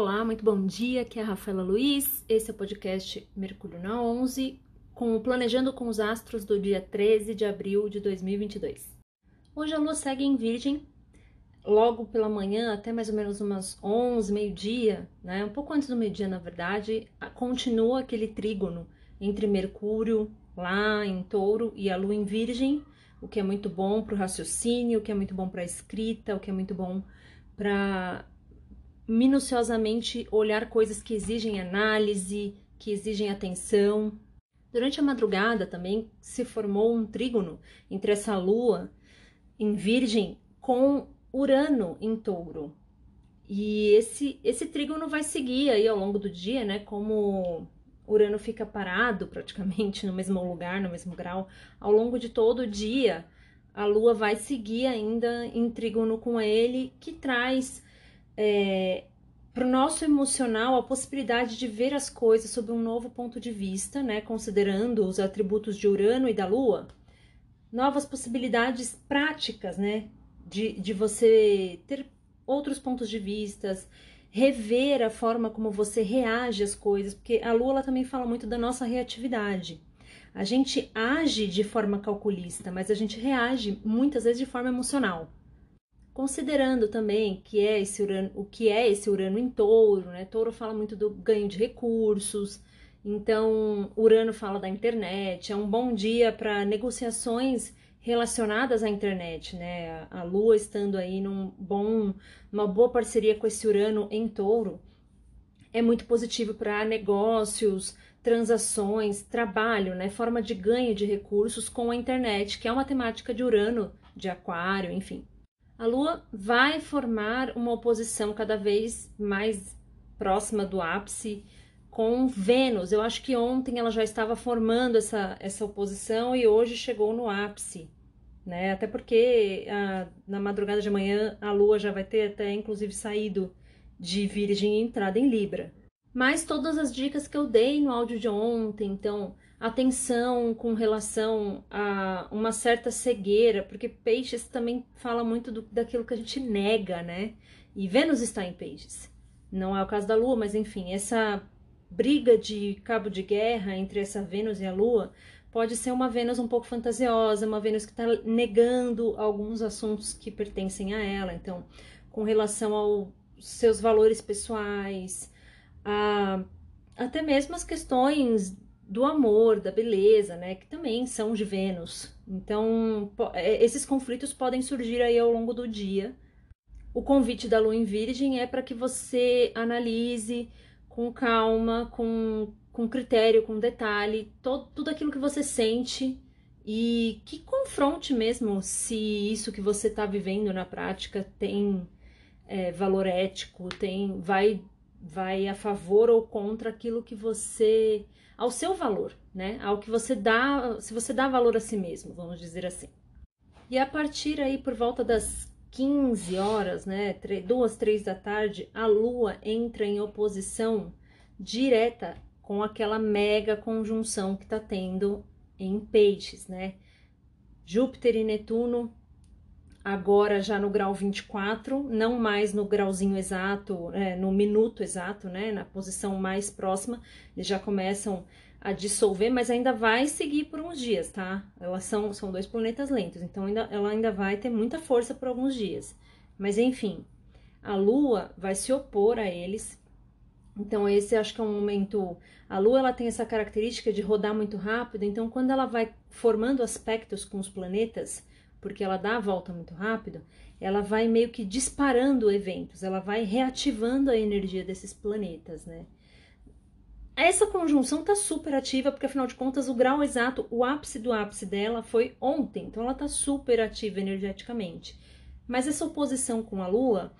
olá, muito bom dia. Aqui é a Rafaela Luiz. Esse é o podcast Mercúrio na 11, com o Planejando com os Astros do dia 13 de abril de 2022. Hoje a lua segue em Virgem, logo pela manhã, até mais ou menos umas 11, meio-dia, né? Um pouco antes do meio-dia, na verdade, continua aquele trígono entre Mercúrio lá em Touro e a lua em Virgem, o que é muito bom para o raciocínio, o que é muito bom para a escrita, o que é muito bom para minuciosamente olhar coisas que exigem análise, que exigem atenção. Durante a madrugada também se formou um trígono entre essa lua em Virgem com Urano em Touro. E esse esse trígono vai seguir aí ao longo do dia, né, como Urano fica parado praticamente no mesmo lugar, no mesmo grau, ao longo de todo o dia, a Lua vai seguir ainda em trígono com ele, que traz é, para o nosso emocional a possibilidade de ver as coisas sob um novo ponto de vista, né, considerando os atributos de Urano e da Lua, novas possibilidades práticas, né, de, de você ter outros pontos de vistas, rever a forma como você reage às coisas, porque a Lua ela também fala muito da nossa reatividade. A gente age de forma calculista, mas a gente reage muitas vezes de forma emocional considerando também que é esse Urano, o que é esse Urano em Touro, né? Touro fala muito do ganho de recursos, então Urano fala da internet, é um bom dia para negociações relacionadas à internet, né? A Lua estando aí num bom, uma boa parceria com esse Urano em Touro é muito positivo para negócios, transações, trabalho, né? Forma de ganho de recursos com a internet, que é uma temática de Urano, de Aquário, enfim a Lua vai formar uma oposição cada vez mais próxima do ápice com Vênus. Eu acho que ontem ela já estava formando essa, essa oposição e hoje chegou no ápice. Né? Até porque a, na madrugada de amanhã a Lua já vai ter até inclusive saído de Virgem e entrada em Libra. Mas todas as dicas que eu dei no áudio de ontem, então atenção com relação a uma certa cegueira, porque peixes também fala muito do, daquilo que a gente nega, né? E Vênus está em peixes. Não é o caso da Lua, mas enfim, essa briga de cabo de guerra entre essa Vênus e a Lua pode ser uma Vênus um pouco fantasiosa, uma Vênus que está negando alguns assuntos que pertencem a ela. Então, com relação aos seus valores pessoais, a, até mesmo as questões do amor, da beleza, né, que também são de Vênus. Então, é, esses conflitos podem surgir aí ao longo do dia. O convite da lua em Virgem é para que você analise com calma, com, com critério, com detalhe, todo, tudo aquilo que você sente e que confronte mesmo se isso que você está vivendo na prática tem é, valor ético, tem vai vai a favor ou contra aquilo que você ao seu valor, né? Ao que você dá, se você dá valor a si mesmo, vamos dizer assim. E a partir aí por volta das 15 horas, né, duas, três da tarde, a Lua entra em oposição direta com aquela mega conjunção que está tendo em Peixes, né? Júpiter e Netuno agora já no grau 24, não mais no grauzinho exato, é, no minuto exato, né, na posição mais próxima, eles já começam a dissolver, mas ainda vai seguir por uns dias, tá? Elas são, são dois planetas lentos, então ainda, ela ainda vai ter muita força por alguns dias. Mas enfim, a Lua vai se opor a eles. Então esse acho que é um momento. A Lua ela tem essa característica de rodar muito rápido, então quando ela vai formando aspectos com os planetas, porque ela dá a volta muito rápido, ela vai meio que disparando eventos, ela vai reativando a energia desses planetas, né? Essa conjunção tá super ativa, porque afinal de contas o grau exato, o ápice do ápice dela foi ontem, então ela tá super ativa energeticamente. Mas essa oposição com a Lua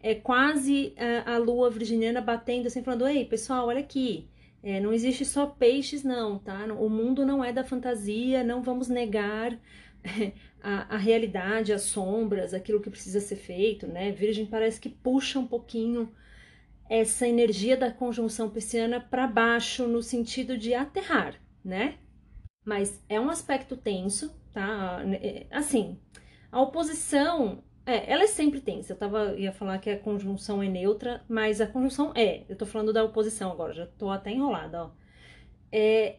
é quase a, a Lua virginiana batendo assim, falando: Ei, pessoal, olha aqui, é, não existe só peixes, não, tá? O mundo não é da fantasia, não vamos negar a, a, realidade, as sombras, aquilo que precisa ser feito, né? Virgem parece que puxa um pouquinho essa energia da conjunção pisciana para baixo no sentido de aterrar, né? Mas é um aspecto tenso, tá? Assim, a oposição É, ela é sempre tensa. Eu tava, ia falar que a conjunção é neutra, mas a conjunção é. Eu tô falando da oposição agora, já tô até enrolada, ó. É,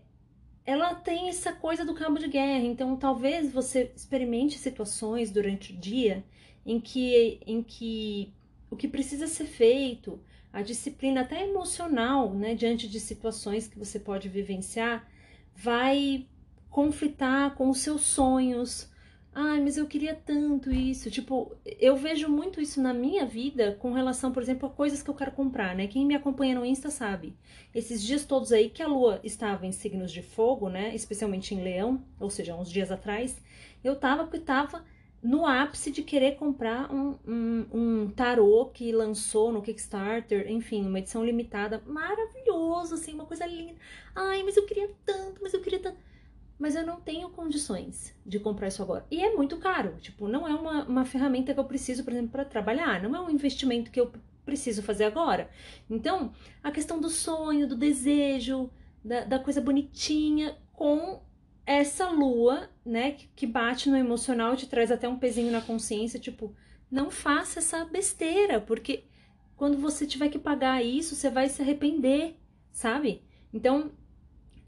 ela tem essa coisa do cabo de guerra, então talvez você experimente situações durante o dia em que, em que o que precisa ser feito, a disciplina até emocional, né, diante de situações que você pode vivenciar, vai conflitar com os seus sonhos. Ai, mas eu queria tanto isso. Tipo, eu vejo muito isso na minha vida com relação, por exemplo, a coisas que eu quero comprar, né? Quem me acompanha no Insta sabe. Esses dias todos aí que a lua estava em signos de fogo, né? Especialmente em leão, ou seja, uns dias atrás, eu tava porque tava no ápice de querer comprar um, um, um tarô que lançou no Kickstarter, enfim, uma edição limitada, maravilhoso, assim, uma coisa linda. Ai, mas eu queria tanto, mas eu queria tanto. Mas eu não tenho condições de comprar isso agora. E é muito caro, tipo, não é uma, uma ferramenta que eu preciso, por exemplo, para trabalhar, não é um investimento que eu preciso fazer agora. Então, a questão do sonho, do desejo, da, da coisa bonitinha com essa lua, né, que bate no emocional, te traz até um pezinho na consciência, tipo, não faça essa besteira, porque quando você tiver que pagar isso, você vai se arrepender, sabe? Então,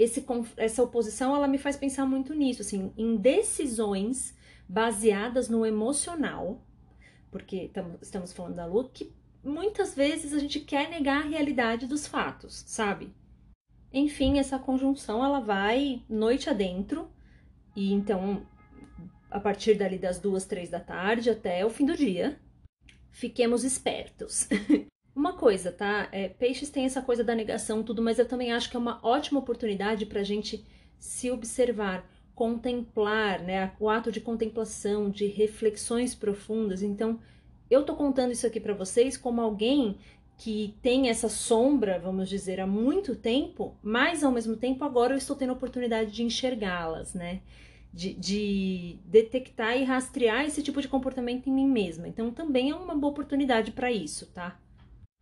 esse, essa oposição, ela me faz pensar muito nisso, assim, em decisões baseadas no emocional, porque estamos falando da lua, que muitas vezes a gente quer negar a realidade dos fatos, sabe? Enfim, essa conjunção ela vai noite adentro, e então a partir dali das duas, três da tarde até o fim do dia, fiquemos espertos. uma coisa, tá? É, peixes tem essa coisa da negação, tudo, mas eu também acho que é uma ótima oportunidade para a gente se observar, contemplar, né? O ato de contemplação, de reflexões profundas. Então, eu tô contando isso aqui para vocês como alguém que tem essa sombra, vamos dizer, há muito tempo, mas ao mesmo tempo agora eu estou tendo a oportunidade de enxergá-las, né? De, de, detectar e rastrear esse tipo de comportamento em mim mesma. Então também é uma boa oportunidade para isso, tá?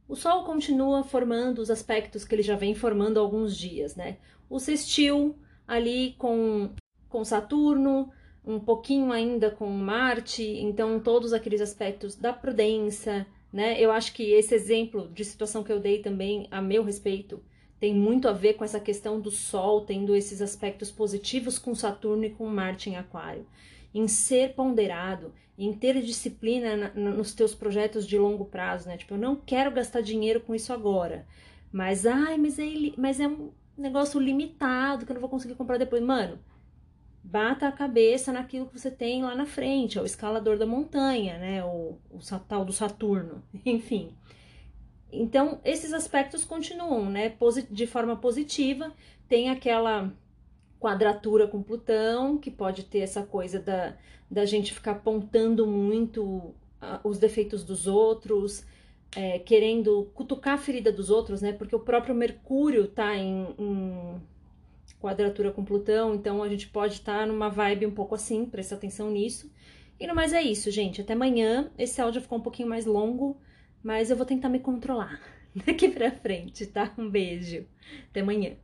O Sol continua formando os aspectos que ele já vem formando há alguns dias, né? O sextil ali com, com Saturno, um pouquinho ainda com Marte, então todos aqueles aspectos da prudência, né? Eu acho que esse exemplo de situação que eu dei também, a meu respeito, tem muito a ver com essa questão do Sol tendo esses aspectos positivos com Saturno e com Marte em Aquário. Em ser ponderado, em ter disciplina na, nos teus projetos de longo prazo, né? Tipo, eu não quero gastar dinheiro com isso agora, mas ai, mas é, mas é um negócio limitado que eu não vou conseguir comprar depois. Mano, bata a cabeça naquilo que você tem lá na frente, é o escalador da montanha, né? O, o tal do Saturno, enfim. Então, esses aspectos continuam, né? De forma positiva, tem aquela quadratura com Plutão, que pode ter essa coisa da, da gente ficar apontando muito uh, os defeitos dos outros, é, querendo cutucar a ferida dos outros, né? Porque o próprio Mercúrio tá em, em quadratura com Plutão, então a gente pode estar tá numa vibe um pouco assim, presta atenção nisso. E no mais é isso, gente. Até amanhã. Esse áudio ficou um pouquinho mais longo, mas eu vou tentar me controlar daqui pra frente, tá? Um beijo. Até amanhã.